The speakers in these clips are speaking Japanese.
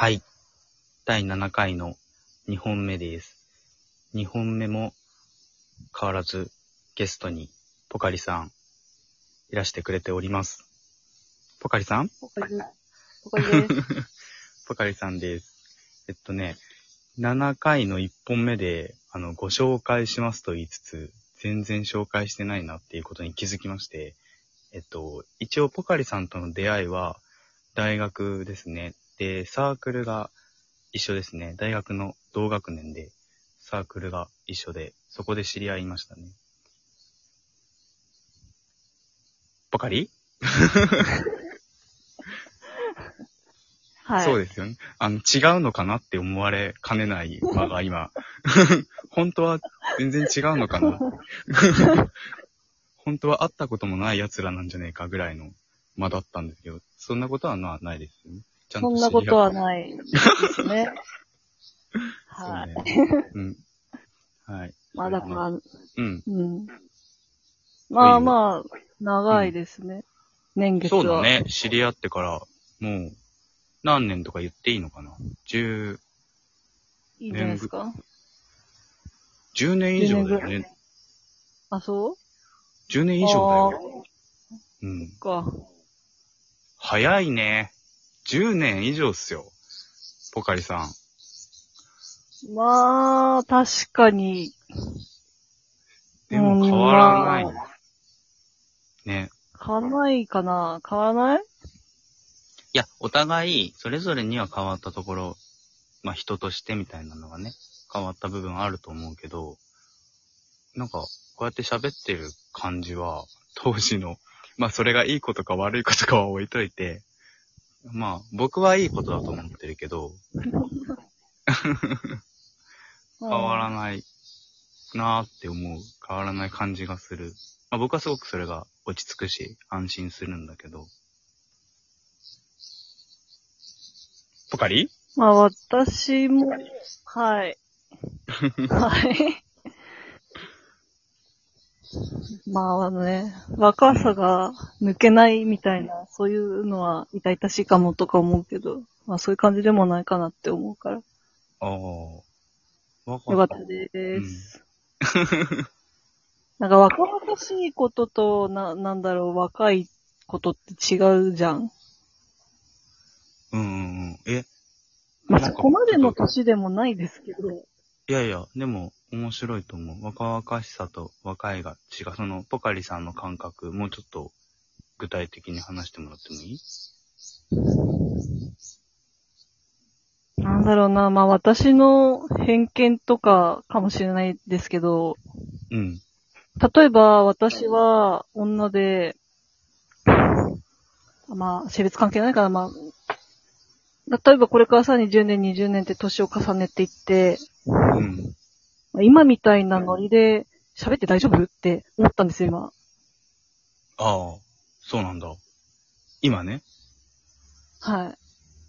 はい。第7回の2本目です。2本目も変わらずゲストにポカリさんいらしてくれております。ポカリさん？ポカリです。ポカリです。ポカリさんです。えっとね、7回の1本目で、あの、ご紹介しますと言いつつ、全然紹介してないなっていうことに気づきまして、えっと、一応ポカリさんとの出会いは、大学ですね。で、サークルが一緒ですね。大学の同学年で、サークルが一緒で、そこで知り合いましたね。ポカリ、はい。そうですよね。あの、違うのかなって思われかねない場が今、本当は全然違うのかな？本当は会ったこともない奴らなんじゃねえかぐらいの間だったんですけど、そんなことはなないですよね。ちゃんそとんなことは知ないですね。はい。そうん。はい。まあだから、うん。うん。まあまあ、長いですね。年月は。そうだ。ね。知り合ってから、もう、何年とか言っていいのかな ?10、いいいですか？10年以上だよ10年ぐらね。あ、そう？10年以上だよ。うん。か。早いね。10年以上っすよ。ポカリさん。まあ、確かに、でもうん変わらないま。ね。変わらないかな変わらない？いや、お互い、それぞれには変わったところ、まあ人としてみたいなのがね、変わった部分あると思うけど、なんか、こうやって喋ってる感じは、当時の、まあそれがいいことか悪いことかは置いといて、まあ僕はいいことだと思ってるけど、変わらい。ないなーって思う。変わらない感じがする。まあ僕はすごくそれが落ち着くし、安心するんだけど。ポカリ？まあ私も、はい。はい。まあね、若さが抜けないみたいな、そういうのは痛々しいかもとか思うけど、まあそういう感じでもないかなって思うから、よああ。わかかったです。なんか若々しいことと、な、なんだろう、若いことって違うじゃん。うんうんうん。え、まあそこまでの年でもないですけど、いやいや、でも面白いと思う。若々しさと若いが違う。その、ポカリさんの感覚、もうちょっと具体的に話してもらってもいい？なんだろうな、まあ私の偏見とかかもしれないですけど、うん。例えば私は女で、まあ性別関係ないから、まあ、例えばこれからさらに10年、20年って年を重ねていって、うん。まあ今みたいなノリで喋って大丈夫って思ったんですよ、今。ああ、そうなんだ。今ね。はい。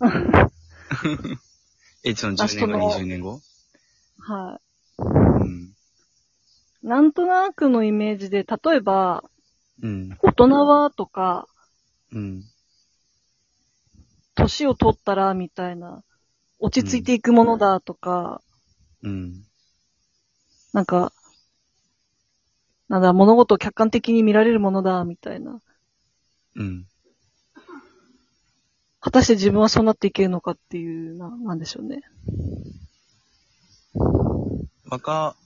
え、その10あその年後、20年後？はうん。い。なんとなくのイメージで、例えば、うん。大人はとか、うん。年を取ったらみたいな、落ち着いていくものだとか、うん。なんか、なんだ、物事を客観的に見られるものだ、みたいな。うん。果たして自分はそうなっていけるのかっていう、な、なんでしょうね。若、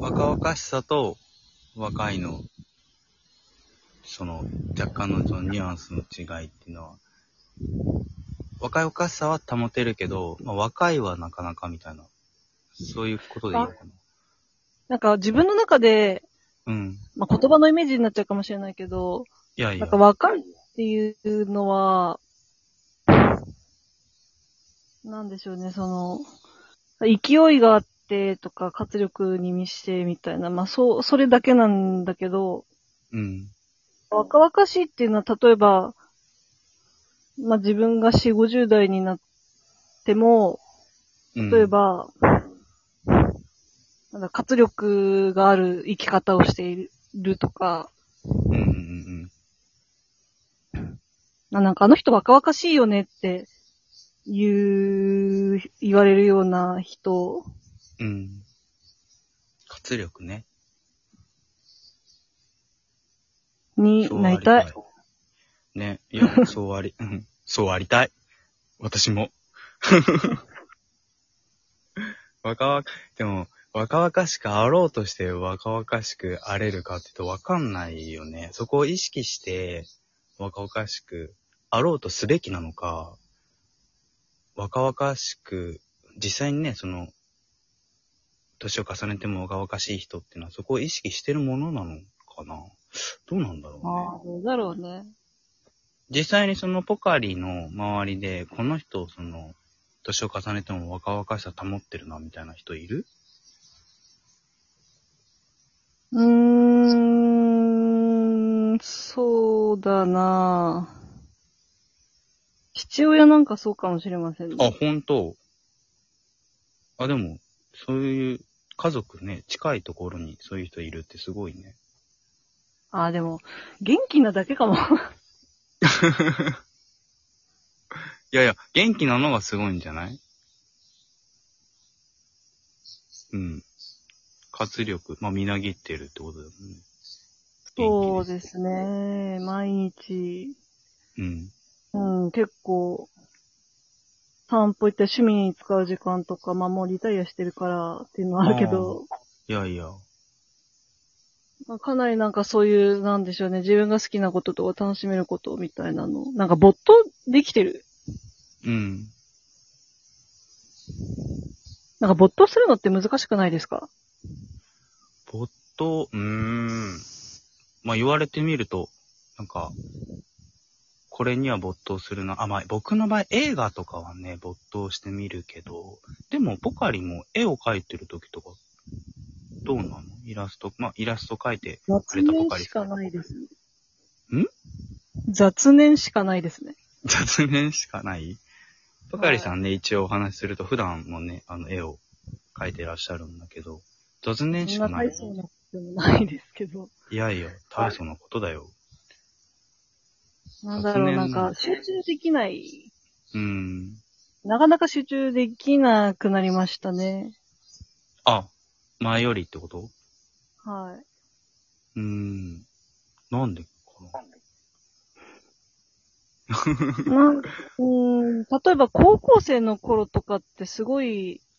若々しさと若いの、その、若干のそのニュアンスの違いっていうのは、若々しさは保てるけど、まあ、若いはなかなかみたいな、そういうことでいいのかな。なんか自分の中で、うん。まあ、言葉のイメージになっちゃうかもしれないけど、いやいやなんか。若いっていうのは、なんでしょうね、その、勢いがあってとか活力に満ちてみたいな、まあそう、それだけなんだけど、うん。若々しいっていうのは、例えば、まあ、自分が4、50代になっても、うん例え、ば、なんだ活力がある生き方をしているとか、うんうんうんななんかあの人若々しいよねって言う、言われるような人うん。活力ね。になりたい。ね。いや、そうあり、うん。そうありたい。私も。若々、でも、若々しくあろうとして若々しくあれるかって言うとわかんないよね。そこを意識して若々しくあろうとすべきなのか、若々しく、実際にね、その、年を重ねても若々しい人っていうのはそこを意識してるものなのかな？どうなんだろうね。ああ、どうだろうね。実際にそのポカリの周りで、この人、その、年を重ねても若々しさ保ってるな、みたいな人いる？うーん、そうだな父親なんかそうかもしれませんね。あ、本当あ、でも、そういう家族ね、近いところにそういう人いるってすごいね。あ、でも、元気なだけかも。いやいや、元気なのがすごいんじゃない？うん。活力、まあ、みなぎってるってことだよね。そうですね。毎日、うん。うん、結構、散歩行った趣味に使う時間とか、まあもうリタイアしてるからっていうのはあるけど、いやいや。まあ、かなりなんかそういう、なんでしょうね、自分が好きなこととか楽しめることみたいなの、なんか没頭できてる。うん。なんか没頭するのって難しくないですか？没頭、うーん。まあ、言われてみると、なんか、これには没頭するな。あ、まあ、僕の場合、映画とかはね、没頭してみるけど、でも、ポカリも絵を描いてる時とか、どうなの？イラスト、まあ、イラスト描いてく雑れたポカリ念しかないです。ん？雑念しかないですね。雑念しかない？ポカリさんね、一応お話しすると、普段もね、あの、絵を描いてらっしゃるんだけど、雑念しそんかない。な大層なことでもないですけど。いやいや、大層なことだよ。なんだろう、なんか集中できない。うん。なかなか集中できなくなりましたね。あ、前よりってこと？はい。うーん。なんでかな？んうーん、例えば高校生の頃とかってすごい、な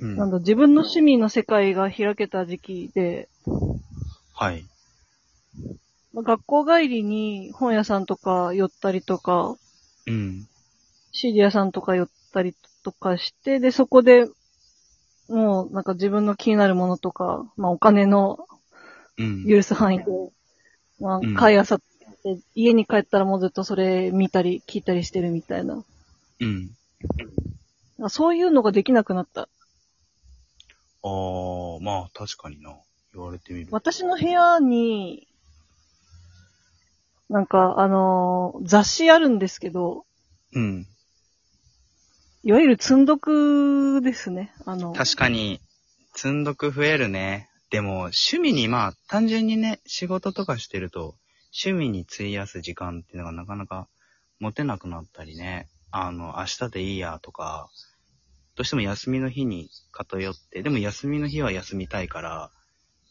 うん。なんだ、自分の趣味の世界が開けた時期で、はい。まあ学校帰りに本屋さんとか寄ったりとか、うん。CD 屋さんとか寄ったりとかして、で、そこで、もうなんか自分の気になるものとか、まあお金のうん。許す範囲で、まあうん買い漁って、家に帰ったらもうずっとそれ見たり聞いたりしてるみたいな。うん。あそういうのができなくなった。あー、まあ確かにな。言われてみる。私の部屋に、なんか、あのー雑誌あるんですけど、うん。いわゆる積んどくですね。あの、確かに、積んどく増えるね。でも、趣味に、まあ、単純にね、仕事とかしてると、趣味に費やす時間っていうのがなかなか持てなくなったりね。あの、明日でいいやとか、どうしても休みの日に偏って、でも休みの日は休みたいから、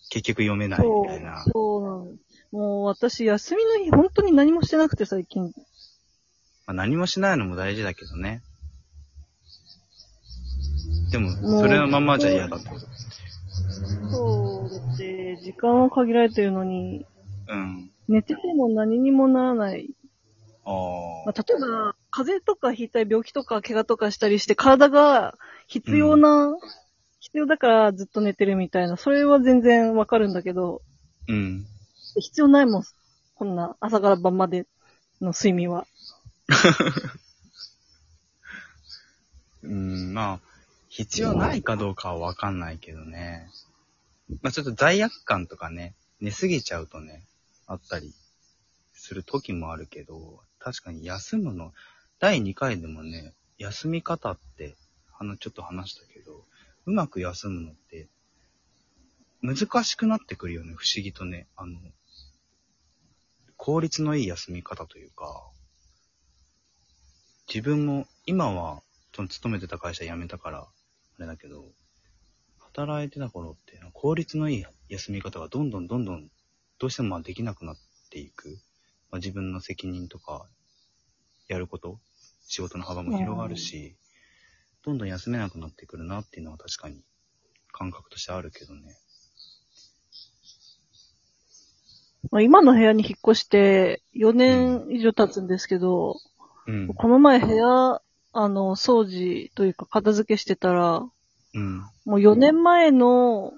結局読めないみたいな。、そうなの。もう私、休みの日、本当に何もしてなくて、最近。まあ、何もしないのも大事だけどね。でも、それのままじゃ嫌だってこと。そう、だって、時間は限られてるのに、うん。寝てても何にもならない。あまあ、例えば、風邪とかひいたり病気とか怪我とかしたりして、体が必要な、必要だからずっと寝てるみたいな、それは全然わかるんだけど、あ。うん。必要ないもん。こんな朝から晩までの睡眠は。うん、まあ、必要ないかどうかはわかんないけどね。まあちょっと罪悪感とかね、寝すぎちゃうとね、あったりする時もあるけど、確かに休むの、第2回でもね、休み方って、あの、ちょっと話したけど、うまく休むのって、難しくなってくるよね、不思議とね。あの、効率のいい休み方というか、自分も、今は、その勤めてた会社辞めたから、あれだけど、働いてた頃って、効率のいい休み方がどんどんどんどん、どうしてもできなくなっていく。まあ、自分の責任とか、やること、仕事の幅も広がるし、どんどん休めなくなってくるなっていうのは確かに感覚としてあるけどね。まあ、今の部屋に引っ越して4年以上経つんですけど、うん。この前部屋、あの、掃除というか片付けしてたら、うん。もう4年前の、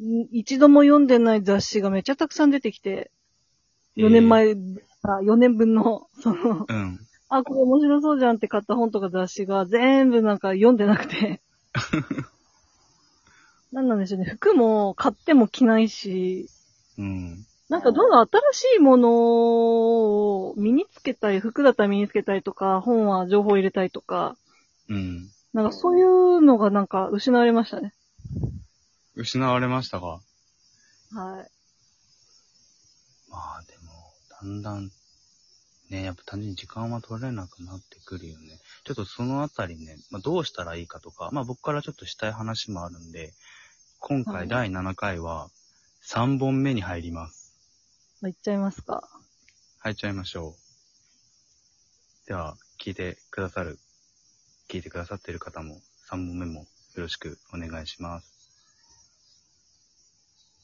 ん一度も読んでない雑誌がめっちゃたくさん出てきて、4年前、あ4年分の、その、うん。あ、これ面白そうじゃんって買った本とか雑誌が全部なんか読んでなくて。なんなんでしょうね。服も買っても着ないし、うん。なんかどんどん新しいものを身につけたい、服だったら身につけたいとか、本は情報を入れたいとか、うん。なんかそういうのがなんか失われましたね。失われましたが。はい。まあでも、だんだん、ね、やっぱ単純に時間は取れなくなってくるよね。ちょっとそのあたりね、まあ、どうしたらいいかとか、まあ僕からちょっとしたい話もあるんで、今はい回第7回は3本目に入ります。まあ、いっちゃいますか？入っちゃいましょう。では、聞いてくださる、聞いてくださっている方も3本目もよろしくお願いします。